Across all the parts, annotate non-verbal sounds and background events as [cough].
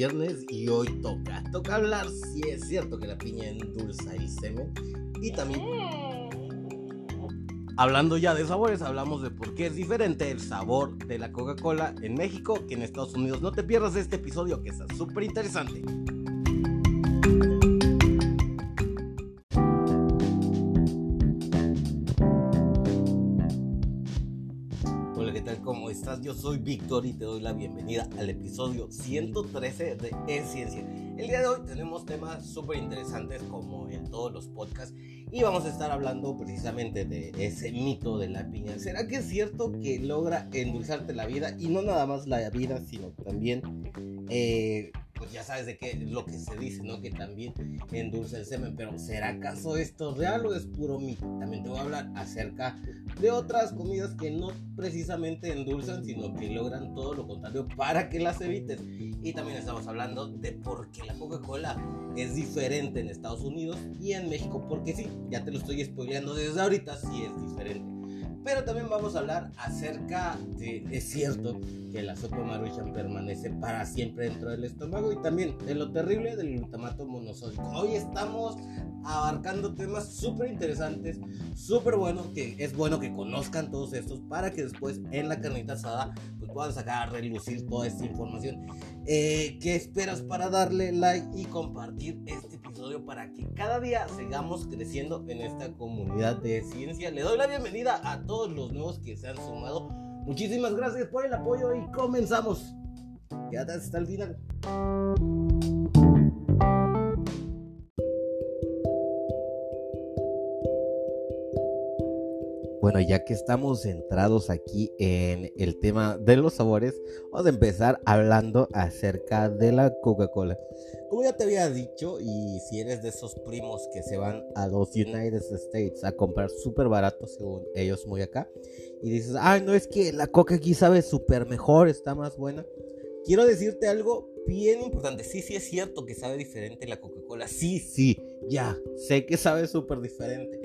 viernes y hoy toca. Toca hablar si es cierto que la piña endulza el semen. Y también, hablando ya de sabores, hablamos de por qué es diferente el sabor de la Coca-Cola en México que en Estados Unidos. No te pierdas este episodio que está súper interesante. Yo soy Víctor y te doy la bienvenida al episodio 113 de En Ciencia. El día de hoy tenemos temas súper interesantes como en todos los podcasts y vamos a estar hablando precisamente de ese mito de la piña. ¿Será que es cierto que logra endulzarte la vida y no nada más la vida, sino también eh, pues ya sabes de qué lo que se dice, ¿no? Que también endulza el semen, pero ¿será acaso esto real o es puro mito? También te voy a hablar acerca de otras comidas que no precisamente endulzan, sino que logran todo lo contrario para que las evites. Y también estamos hablando de por qué la Coca-Cola es diferente en Estados Unidos y en México, porque sí, ya te lo estoy spoileando desde ahorita, sí es diferente. Pero también vamos a hablar acerca de, es cierto, que la sopa maruchan permanece para siempre dentro del estómago y también de lo terrible del glutamato monosódico. Hoy estamos abarcando temas súper interesantes, súper buenos, que es bueno que conozcan todos estos para que después en la carnita asada pues puedan sacar a relucir toda esta información. Eh, ¿Qué esperas para darle like y compartir este episodio para que cada día sigamos creciendo en esta comunidad de ciencia? Le doy la bienvenida a todos los nuevos que se han sumado. Muchísimas gracias por el apoyo y comenzamos. Quédate hasta el final. Bueno, ya que estamos centrados aquí en el tema de los sabores, vamos a empezar hablando acerca de la Coca-Cola. Como ya te había dicho, y si eres de esos primos que se van a los United States a comprar súper barato, según ellos muy acá, y dices, ay, no es que la Coca aquí sabe súper mejor, está más buena. Quiero decirte algo bien importante. Sí, sí es cierto que sabe diferente la Coca-Cola. Sí, sí, ya, sé que sabe súper diferente.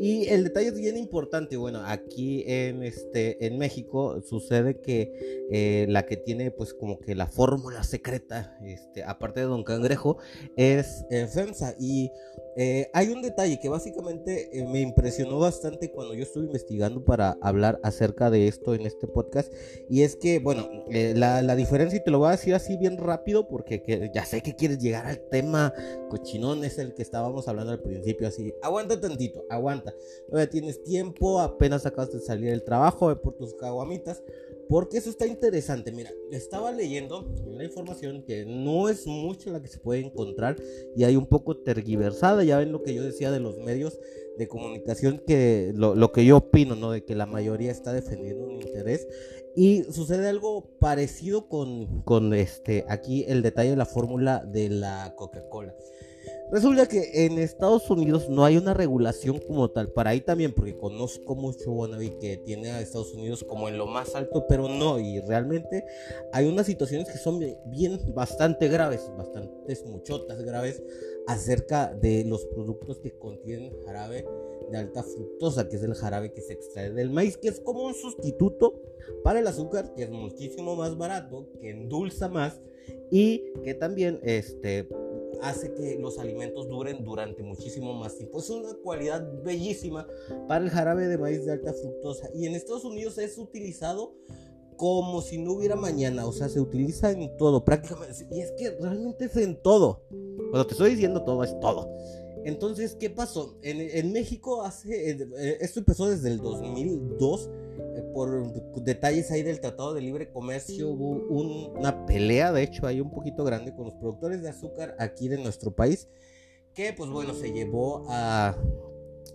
Y el detalle es bien importante, bueno, aquí en, este, en México sucede que eh, la que tiene pues como que la fórmula secreta, este, aparte de Don Cangrejo, es eh, FEMSA. Y eh, hay un detalle que básicamente me impresionó bastante cuando yo estuve investigando para hablar acerca de esto en este podcast. Y es que, bueno, la, la, diferencia, y te lo voy a decir así bien rápido, porque ya sé que quieres llegar al tema cochinón, es el que estábamos hablando al principio, así, aguanta tantito, aguanta Todavía tienes tiempo, apenas acabas de salir del trabajo, ve por tus caguamitas. Porque eso está interesante. Mira, estaba leyendo una información que no es mucha la que se puede encontrar y hay un poco tergiversada. Ya ven lo que yo decía de los medios de comunicación, que lo, lo que yo opino, ¿no? De que la mayoría está defendiendo un interés. Y sucede algo parecido con, con este, aquí el detalle de la fórmula de la Coca-Cola. Resulta que en Estados Unidos no hay una regulación como tal. Para ahí también, porque conozco mucho Wannabe que tiene a Estados Unidos como en lo más alto, pero no. Y realmente hay unas situaciones que son bien, bastante graves, bastantes muchotas graves acerca de los productos que contienen jarabe de alta fructosa, que es el jarabe que se extrae del maíz, que es como un sustituto para el azúcar, que es muchísimo más barato, que endulza más y que también este hace que los alimentos duren durante muchísimo más tiempo. Es una cualidad bellísima para el jarabe de maíz de alta fructosa y en Estados Unidos es utilizado como si no hubiera mañana, o sea, se utiliza en todo, prácticamente, y es que realmente es en todo. Cuando te estoy diciendo todo, es todo. Entonces, ¿qué pasó? En, en México hace, eh, esto empezó desde el 2002 por detalles ahí del Tratado de Libre Comercio hubo una pelea, de hecho, ahí un poquito grande con los productores de azúcar aquí de nuestro país, que pues bueno, se llevó a,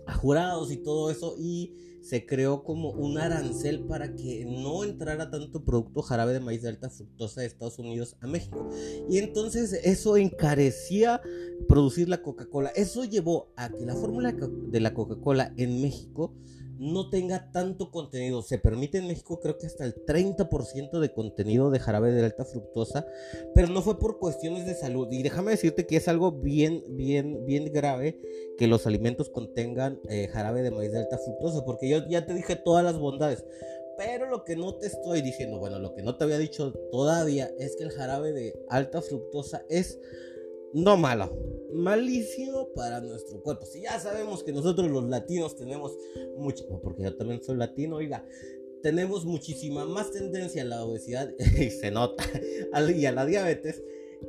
a jurados y todo eso y se creó como un arancel para que no entrara tanto producto jarabe de maíz de alta fructosa de Estados Unidos a México. Y entonces eso encarecía producir la Coca-Cola. Eso llevó a que la fórmula de la Coca-Cola en México no tenga tanto contenido. Se permite en México creo que hasta el 30% de contenido de jarabe de alta fructosa, pero no fue por cuestiones de salud. Y déjame decirte que es algo bien, bien, bien grave que los alimentos contengan eh, jarabe de maíz de alta fructosa, porque yo ya te dije todas las bondades. Pero lo que no te estoy diciendo, bueno, lo que no te había dicho todavía es que el jarabe de alta fructosa es no malo, malísimo para nuestro cuerpo. Si ya sabemos que nosotros los latinos tenemos mucho, porque yo también soy latino, oiga, tenemos muchísima más tendencia a la obesidad [laughs] y se nota, [laughs] y a la diabetes,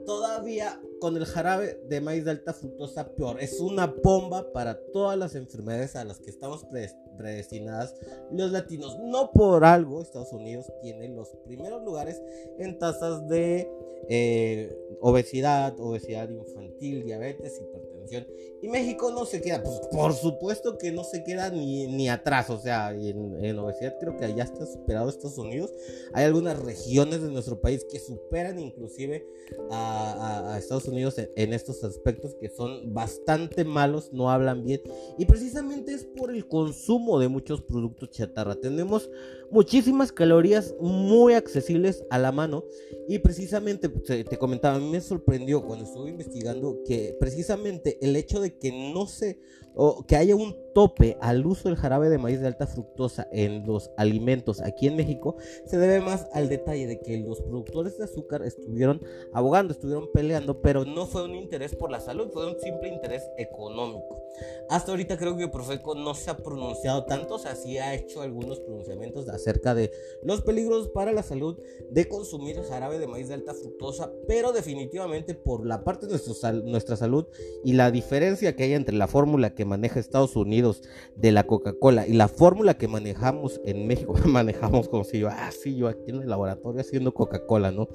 todavía con el jarabe de maíz de alta fructosa peor. Es una bomba para todas las enfermedades a las que estamos predestinadas los latinos. No por algo Estados Unidos tiene los primeros lugares en tasas de eh, obesidad, obesidad infantil, diabetes, hipertensión. Y México no se queda, pues por supuesto que no se queda ni, ni atrás. O sea, en, obesidad creo que allá está superado Estados Unidos. Hay algunas regiones de nuestro país que superan inclusive a, Estados Unidos en, en, estos aspectos que son bastante malos, no hablan bien. Y precisamente es por el consumo de muchos productos chatarra. Tenemos muchísimas calorías muy accesibles a la mano. Y precisamente, te, te comentaba, a mí me sorprendió cuando estuve investigando que precisamente el hecho de que no se, o que haya un tope al uso del jarabe de maíz de alta fructosa en los alimentos aquí en México se debe más al detalle de que los productores de azúcar estuvieron abogando, estuvieron peleando, pero no fue un interés por la salud, fue un simple interés económico. Hasta ahorita creo que Profeco no se ha pronunciado tanto, o sea, sí ha hecho algunos pronunciamientos acerca de los peligros para la salud de consumir jarabe de maíz de alta fructosa, pero definitivamente por la parte de nuestra salud y la diferencia que hay entre la fórmula que maneja Estados Unidos de la Coca-Cola y la fórmula que manejamos en México, [laughs] manejamos como si yo, ah, yo aquí en el laboratorio haciendo Coca-Cola, ¿no?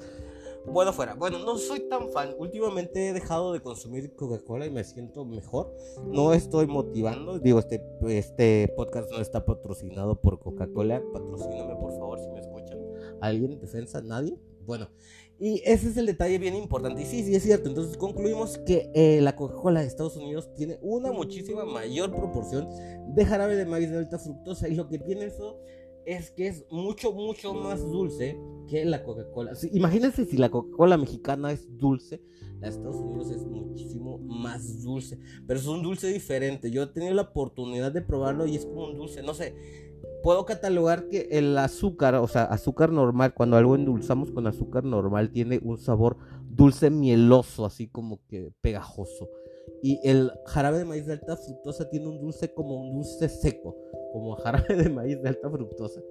Bueno, fuera. Bueno, no soy tan fan. Últimamente he dejado de consumir Coca-Cola y me siento mejor. No estoy motivando. Digo, este, este podcast no está patrocinado por Coca-Cola. Patrocíname, por favor, si me escuchan. ¿Alguien? ¿Defensa? ¿Nadie? Bueno, y ese es el detalle bien importante. Y sí, sí, es cierto. Entonces concluimos que eh, la Coca-Cola de Estados Unidos tiene una muchísima mayor proporción de jarabe de maíz de alta fructosa. Y lo que tiene eso es que es mucho, mucho más dulce que la Coca-Cola. imagínense si la Coca-Cola mexicana es dulce, la de Estados Unidos es muchísimo más dulce. Pero es un dulce diferente. Yo he tenido la oportunidad de probarlo y es como un dulce, no sé. Puedo catalogar que el azúcar, o sea, azúcar normal, cuando algo endulzamos con azúcar normal, tiene un sabor dulce mieloso, así como que pegajoso. Y el jarabe de maíz de alta fructosa tiene un dulce como un dulce seco como jarabe de maíz de alta fructosa.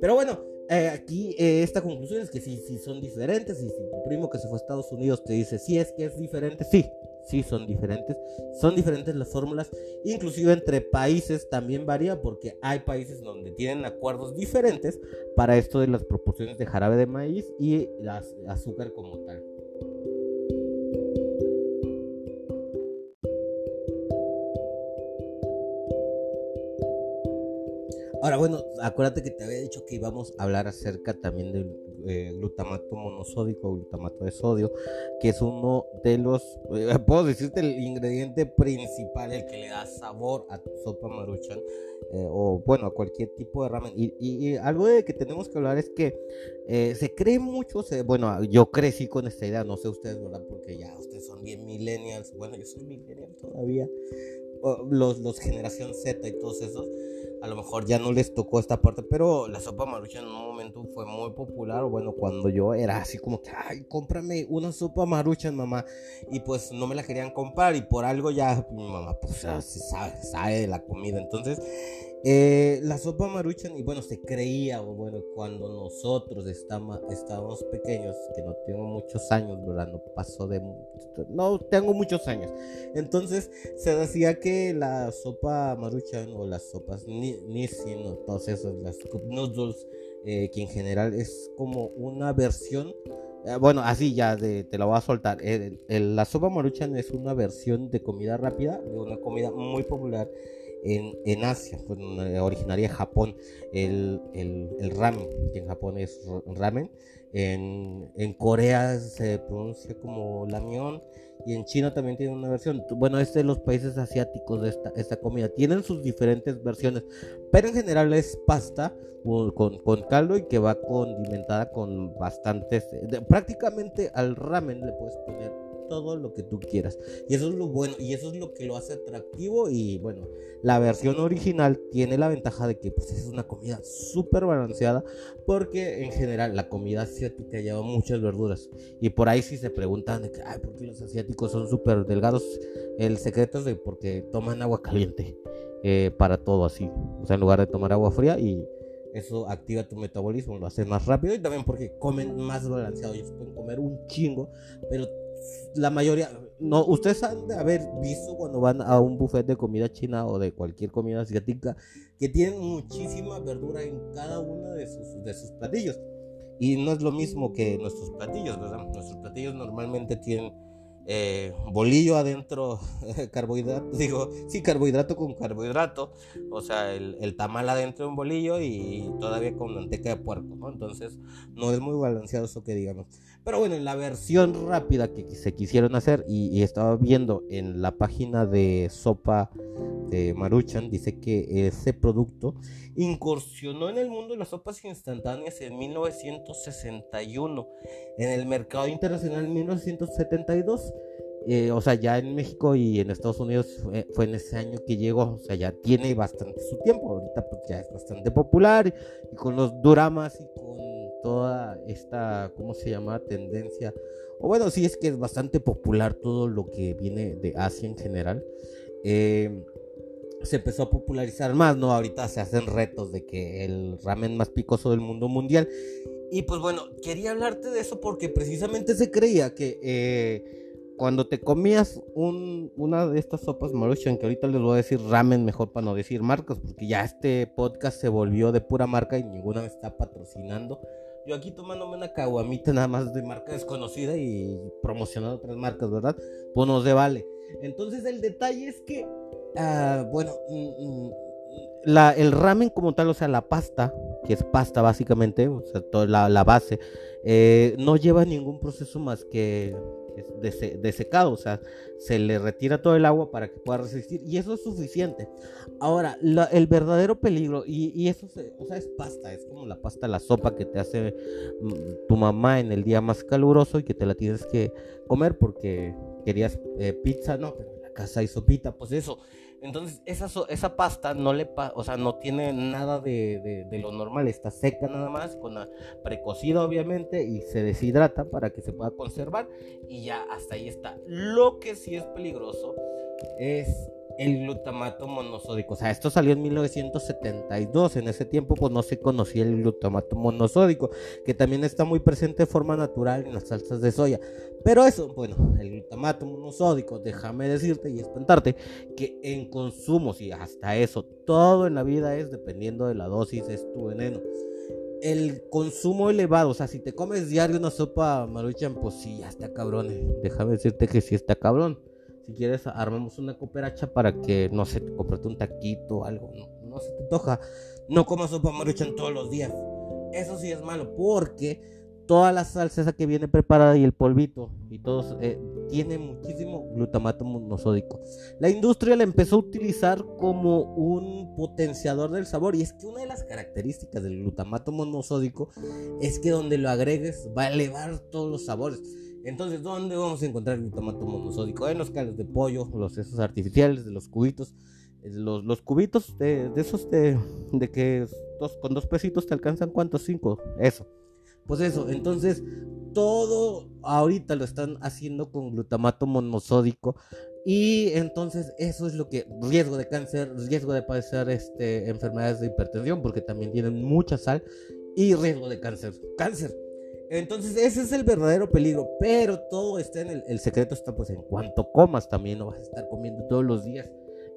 Pero bueno, eh, aquí eh, esta conclusión es que si, si son diferentes, y si tu primo que se fue a Estados Unidos te dice si es que es diferente, sí, sí son diferentes. Son diferentes las fórmulas, inclusive entre países también varía porque hay países donde tienen acuerdos diferentes para esto de las proporciones de jarabe de maíz y las, azúcar como tal. Ahora, bueno, acuérdate que te había dicho que íbamos a hablar acerca también del eh, glutamato monosódico, glutamato de sodio, que es uno de los, eh, [laughs] puedo decirte, el ingrediente principal, el que le da sabor a tu sopa maruchan, eh, o bueno, a cualquier tipo de ramen. Y, algo de que tenemos que hablar es que se cree mucho, bueno, yo crecí con esta idea, no sé ustedes, ¿verdad? Porque ya ustedes son bien millennials, bueno, yo soy millennial todavía, los, los generación Z y todos esos a lo mejor ya no les tocó esta parte, pero la sopa maruchan en un momento fue muy popular, bueno, cuando yo era así como que, ay, cómprame una sopa maruchan, mamá, y pues no me la querían comprar y por algo ya mi mamá pues sabe, sabe de la comida, entonces eh, la sopa maruchan, y bueno, se creía, bueno, cuando nosotros estábamos pequeños, que no tengo muchos años, ¿verdad? No pasó de. No tengo muchos años. Entonces se decía que la sopa maruchan o las sopas Nissin o todas esas, las noodles, eh, que en general es como una versión. Eh, bueno, así ya te la voy a soltar. la sopa maruchan es una versión de comida rápida, de una comida muy popular en, Asia, pues, originaria de Japón, el, el, ramen, que en Japón es ramen, en, en Corea se pronuncia como lamión y en China también tiene una versión. Bueno, este de los países asiáticos de esta, esta comida tienen sus diferentes versiones, pero en general es pasta con, con caldo y que va condimentada con bastantes. prácticamente al ramen le puedes poner todo lo que tú quieras. Y eso es lo bueno, y eso es lo que lo hace atractivo. Y bueno, la versión original tiene la ventaja de que pues, es una comida súper balanceada, porque en general la comida asiática lleva muchas verduras. Y por ahí si se preguntan de que, ay, ¿por qué los asiáticos son súper delgados? El secreto es de porque toman agua caliente eh, para todo así. O sea, en lugar de tomar agua fría y eso activa tu metabolismo, lo hace más rápido y también porque comen más balanceado. Ellos pueden comer un chingo, pero la mayoría, no, ustedes han de haber visto cuando van a un buffet de comida china o de cualquier comida asiática que tienen muchísima verdura en cada uno de sus, de sus platillos. Y no es lo mismo que nuestros platillos, ¿verdad? Nuestros platillos normalmente tienen eh, bolillo adentro, [laughs] carbohidrato, digo, sí, carbohidrato con carbohidrato, o sea, el, tamal adentro de un bolillo y todavía con manteca de puerco. Entonces, no es muy balanceado eso que digamos. Pero bueno, en la versión rápida que se quisieron hacer, y, estaba viendo en la página de Sopa Maruchan, dice que ese producto incursionó en el mundo de las sopas instantáneas en 1961, en el mercado internacional en 1972. Eh, o sea, ya en México y en Estados Unidos fue, en ese año que llegó, o sea, ya tiene bastante su tiempo, ahorita pues ya es bastante popular y con los dramas y con toda esta, ¿cómo se llama? Tendencia. O bueno, sí es que es bastante popular todo lo que viene de Asia en general. Eh, se empezó a popularizar más, ¿no? Ahorita se hacen retos de que el ramen más picoso del mundo mundial. Y pues bueno, quería hablarte de eso porque precisamente se creía que eh, cuando te comías una de estas sopas maruchan, que ahorita les voy a decir ramen mejor para no decir marcas, porque ya este podcast se volvió de pura marca y ninguna me está patrocinando. Yo aquí tomándome una caguamita nada más de marca desconocida y promocionando otras marcas, ¿verdad? Pues no se vale. Entonces el detalle es que, ah, bueno, mm, mm, la, el ramen como tal, o sea, la pasta, que es pasta básicamente, o sea, toda la, la base, eh, no lleva ningún proceso más que de, secado, o sea, se le retira todo el agua para que pueda resistir y eso es suficiente. Ahora, el verdadero peligro, y, eso, o sea, es pasta, es como la pasta, la sopa que te hace mm, tu mamá en el día más caluroso y que te la tienes que comer porque querías eh, pizza, no, pero en la casa hay sopita, pues eso. Entonces, esa, esa pasta no le o sea, no tiene nada de, lo normal, está seca nada más, con la precocida obviamente, y se deshidrata para que se pueda conservar, y ya hasta ahí está. Lo que sí es peligroso es el glutamato monosódico. O sea, esto salió en 1972. En ese tiempo, pues no se conocía el glutamato monosódico, que también está muy presente de forma natural en las salsas de soya. Pero eso, bueno, el glutamato monosódico, déjame decirte y espantarte que en consumos y hasta eso, todo en la vida es dependiendo de la dosis, es tu veneno. El consumo elevado, o sea, si te comes diario una sopa maruchan, pues sí, ya está cabrón. Eh. Déjame decirte que sí está cabrón. Si quieres, armamos una cooperacha para que, no sé, te un taquito o algo. No, no se te toja. No comas sopa maruchan todos los días. Eso sí es malo porque toda la salsa esa que viene preparada y el polvito y todo eh, tiene muchísimo glutamato monosódico. La industria la empezó a utilizar como un potenciador del sabor y es que una de las características del glutamato monosódico es que donde lo agregues va a elevar todos los sabores. Entonces, ¿dónde vamos a encontrar glutamato monosódico? En los caldos de pollo, los sesos artificiales, de los cubitos. Eh, los, los cubitos de, esos de, que con dos pesitos te alcanzan cuántos? Cinco. Eso. Pues eso, entonces todo ahorita lo están haciendo con glutamato monosódico y entonces eso es lo que riesgo de cáncer, riesgo de padecer este, enfermedades de hipertensión porque también tienen mucha sal y riesgo de cáncer, cáncer. Entonces ese es el verdadero peligro, pero todo está en el, el secreto está pues en cuanto comas también no vas a estar comiendo todos los días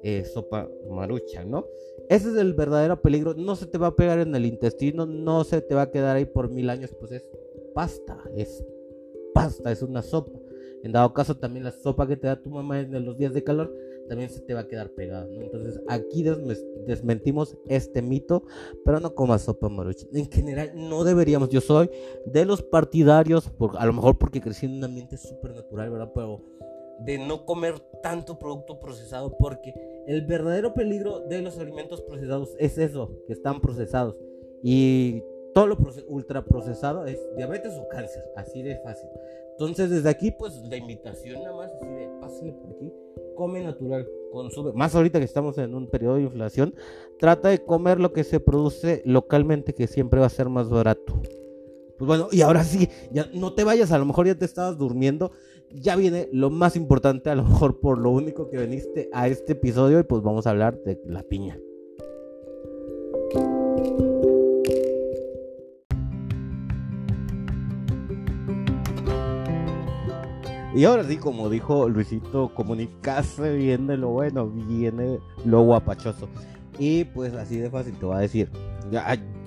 eh, sopa marucha, ¿no? Ese es el verdadero peligro, no se te va a pegar en el intestino, no se te va a quedar ahí por mil años, pues es pasta, es pasta, es una sopa. En dado caso también la sopa que te da tu mamá en los días de calor también se te va a quedar pegada, ¿no? Entonces aquí desmentimos este mito, pero no comas sopa marucha. En general no deberíamos, yo soy de los partidarios, por, a lo mejor porque crecí en un ambiente súper natural, ¿verdad? Pero de no comer tanto producto procesado porque el verdadero peligro de los alimentos procesados es eso, que están procesados. Y todo lo ultraprocesado es diabetes o cáncer, así de fácil. Entonces, desde aquí, pues la invitación nada más, así de pásale por aquí, come natural, consume. Más ahorita que estamos en un periodo de inflación, trata de comer lo que se produce localmente, que siempre va a ser más barato. Pues bueno, y ahora sí, ya no te vayas, a lo mejor ya te estabas durmiendo. Ya viene lo más importante, a lo mejor por lo único que viniste a este episodio, y pues vamos a hablar de la piña. Y ahora sí, como dijo Luisito, comunicarse viene lo bueno, viene lo guapachoso. Y pues así de fácil te voy a decir.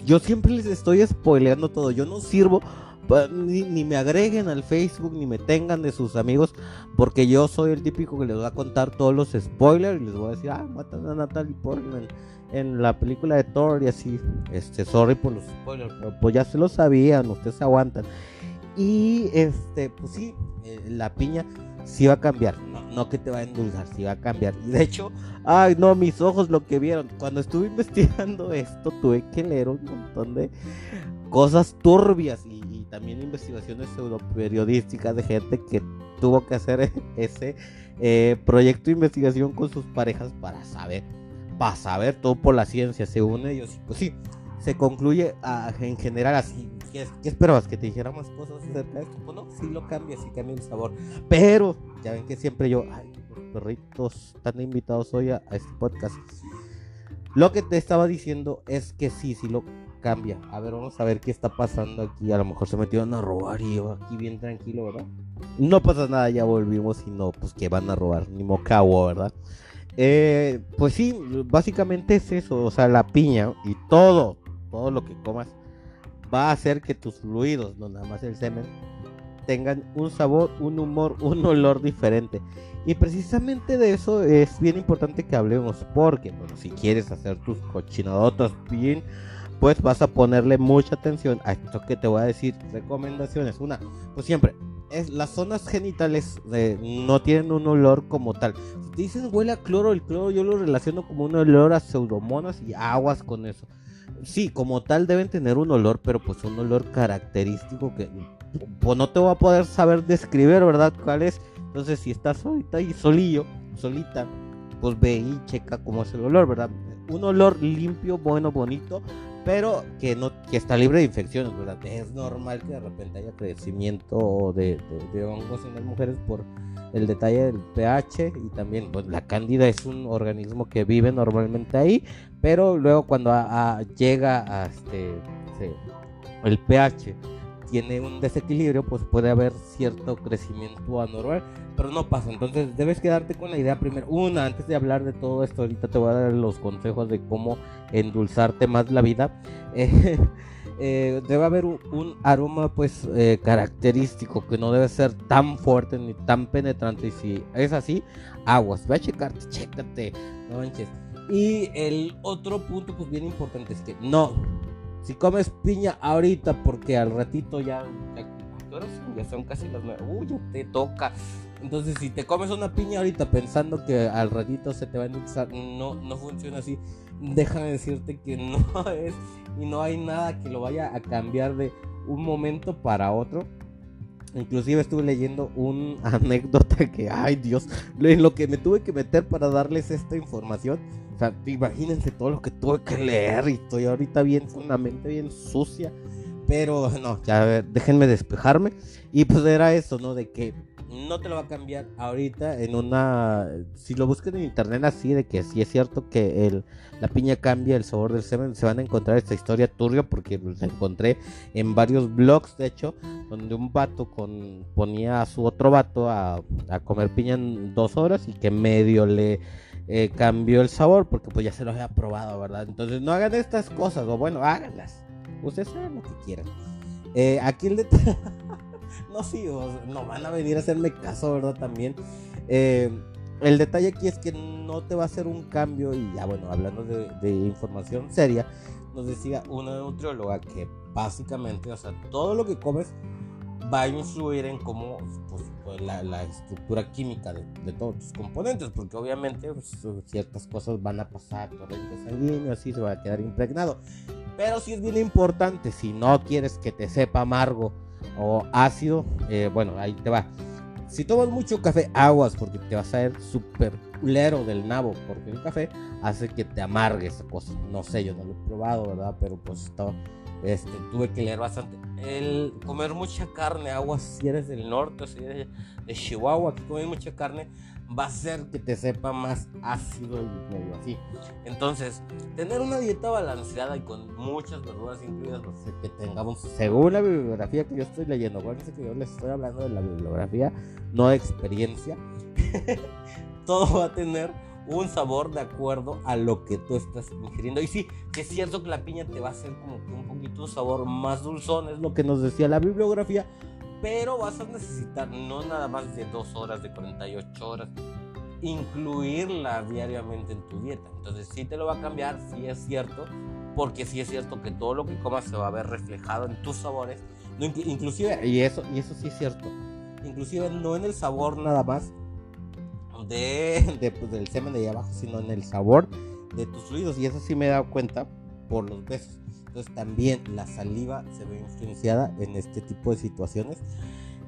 yo siempre les estoy spoileando todo. Yo no sirvo ni, ni, me agreguen al Facebook ni me tengan de sus amigos porque yo soy el típico que les va a contar todos los spoilers y les voy a decir, ah, matan a Natalie Portman en la película de Thor y así. Este, sorry por los spoilers, pero pues ya se lo sabían, ustedes aguantan. Y este, pues sí, eh, la piña sí va a cambiar. No, que te va a endulzar, sí va a cambiar. Y de hecho, ay no, mis ojos lo que vieron. Cuando estuve [laughs] investigando esto, tuve que leer un montón de cosas turbias y, también investigaciones pseudo periodísticas de gente que tuvo que hacer [laughs] ese eh, proyecto de investigación con sus parejas para saber, para saber todo por la ciencia, según ellos. Pues sí, se concluye ah, en general así. ¿Qué, esperabas? ¿Que te dijera más cosas acerca de esto? Pues no, sí lo cambia, sí cambia el sabor. Pero, ya ven que siempre yo, ay, los perritos están invitados hoy a, este podcast. Lo que te estaba diciendo es que sí, sí lo cambia. A ver, vamos a ver qué está pasando aquí. A lo mejor se metieron a robar y yo aquí bien tranquilo, ¿verdad? No pasa nada, ya volvimos y no, pues que van a robar, ni mocavo, ¿verdad? Eh, pues sí, básicamente es eso, o sea, la piña y todo, todo lo que comas va a hacer que tus fluidos, no nada más el semen, tengan un sabor, un humor, [laughs] un olor diferente. Y precisamente de eso es bien importante que hablemos, porque bueno, si quieres hacer tus cochinadotas bien, pues vas a ponerle mucha atención a esto que te voy a decir. Recomendaciones. Una, pues siempre, es, las zonas genitales no tienen un olor como tal. Si te dicen huele a cloro, el cloro yo lo relaciono como un olor a pseudomonas y aguas con eso sí, como tal deben tener un olor, pero pues un olor característico que pues no te voy a poder saber describir, ¿verdad? ¿Cuál es? Entonces, si estás solita y solillo, solita, pues ve y checa cómo es el olor, ¿verdad? Un olor limpio, bueno, bonito, pero que no que está libre de infecciones, ¿verdad? Es normal que de repente haya crecimiento de, de hongos en las mujeres por el detalle del pH y también pues, la cándida es un organismo que vive normalmente ahí, pero luego cuando llega a este el pH tiene un desequilibrio, pues puede haber cierto crecimiento anormal, pero no pasa. Entonces debes quedarte con la idea primero. Una, antes de hablar de todo esto, ahorita te voy a dar los consejos de cómo endulzarte más la vida. [laughs] Eh, eh, debe haber un, aroma pues eh, característico que no debe ser tan fuerte ni tan penetrante y si es así aguas va a checarte chécate no manches y el otro punto pues bien importante es que no si comes piña ahorita porque al ratito ya ya, son casi las nueve. Uy ya te toca. Entonces si te comes una piña ahorita pensando que al ratito se te va a endulzar no no funciona así. Déjame decirte que [laughs] no es y no hay nada que lo vaya a cambiar de un momento para otro. Inclusive estuve leyendo una [laughs] anécdota que, ay Dios, en lo que me tuve que meter para darles esta información. O sea, imagínense todo lo que tuve que leer y estoy ahorita bien, con una mente bien sucia. Pero no, ya déjenme despejarme. Y pues era eso, ¿no? De que no te lo va a cambiar ahorita en una... Si lo buscan en internet así, de que si es cierto que el, la piña cambia el sabor del semen, se van a encontrar esta historia turbia porque la encontré en varios blogs, de hecho, donde un vato con, ponía a su otro vato a, comer piña en dos horas y que medio le... Eh, cambió el sabor porque pues ya se lo había probado, ¿verdad? Entonces no hagan estas cosas, o bueno, háganlas. Ustedes saben lo que quieran. Eh, aquí el detalle... [laughs] [laughs] no, sí, no van a venir a hacerme caso, ¿verdad? También. Eh, el detalle aquí es que no te va a hacer un cambio y ya bueno, hablando de, información seria, nos decía una nutrióloga que básicamente, o sea, todo lo que comes va a influir en cómo pues, pues la, estructura química de, todos tus componentes, porque obviamente pues, ciertas cosas van a pasar, corriente sanguíneo, así se va a quedar impregnado. Pero sí es bien importante, si no quieres que te sepa amargo o ácido, eh, bueno, ahí te va. Si tomas mucho café, aguas, porque te vas a ver súper culero del nabo, porque el café hace que te amargue esa. No sé, yo no lo he probado, ¿verdad? Pero pues estaba, este, tuve que leer bastante. El comer mucha carne, aguas, si eres del norte, si eres de Chihuahua, que comes mucha carne, va a hacer que te sepa más ácido y medio así. Entonces, tener una dieta balanceada y con muchas verduras incluidas, sé, que tengamos, según la bibliografía que yo estoy leyendo, acuérdense que yo les estoy hablando de la bibliografía, no de experiencia, [laughs] todo va a tener un sabor de acuerdo a lo que tú estás ingiriendo. Y sí, que es cierto que la piña te va a hacer como que un poquito un sabor más dulzón, es lo que nos decía la bibliografía, pero vas a necesitar no nada más de 2 horas, de 48 horas, incluirla diariamente en tu dieta. Entonces sí te lo va a cambiar, sí es cierto, porque sí es cierto que todo lo que comas se va a ver reflejado en tus sabores, no, inclusive, y eso, y eso sí es cierto, inclusive no en el sabor nada más de, de pues, del semen de ahí abajo, sino en el sabor de tus fluidos, y eso sí me he dado cuenta por los besos. Entonces también la saliva se ve influenciada en este tipo de situaciones.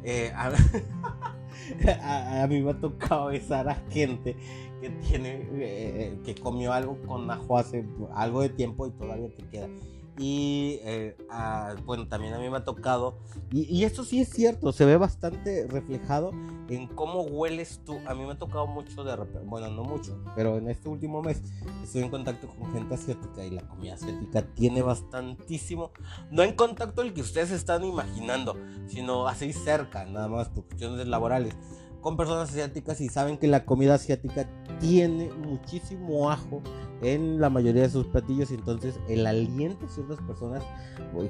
Eh, a, [laughs] mí me ha tocado besar a gente que tiene eh, que comió algo con ajo hace algo de tiempo y todavía te queda. Y eh, ah, bueno, también a mí me ha tocado, y, esto sí es cierto, se ve bastante reflejado en cómo hueles tú. A mí me ha tocado mucho de repente, bueno, no mucho, pero en este último mes estoy en contacto con gente asiática y la comida asiática tiene bastantísimo, no en contacto el que ustedes están imaginando, sino así cerca, nada más por cuestiones laborales con personas asiáticas y saben que la comida asiática tiene muchísimo ajo en la mayoría de sus platillos y entonces el aliento ciertas personas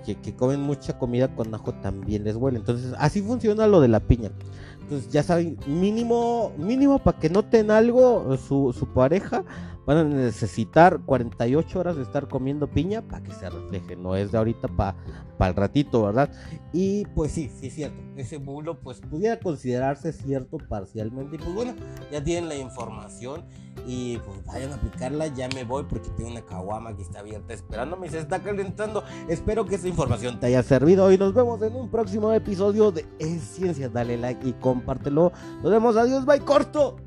que, que, comen mucha comida con ajo también les huele. Entonces así funciona lo de la piña. Entonces ya saben, mínimo, mínimo para que noten algo su, su pareja, van a necesitar 48 horas de estar comiendo piña para que se refleje, no es de ahorita para pa el ratito, ¿verdad? Y pues sí, sí es cierto, ese bulo pues pudiera considerarse cierto parcialmente y pues bueno, ya tienen la información y pues vayan a aplicarla, ya me voy porque tengo una caguama que está abierta esperándome y se está calentando. Espero que esta información te haya servido y nos vemos en un próximo episodio de Es Ciencia. Dale like y compártelo. Nos vemos, adiós, bye corto.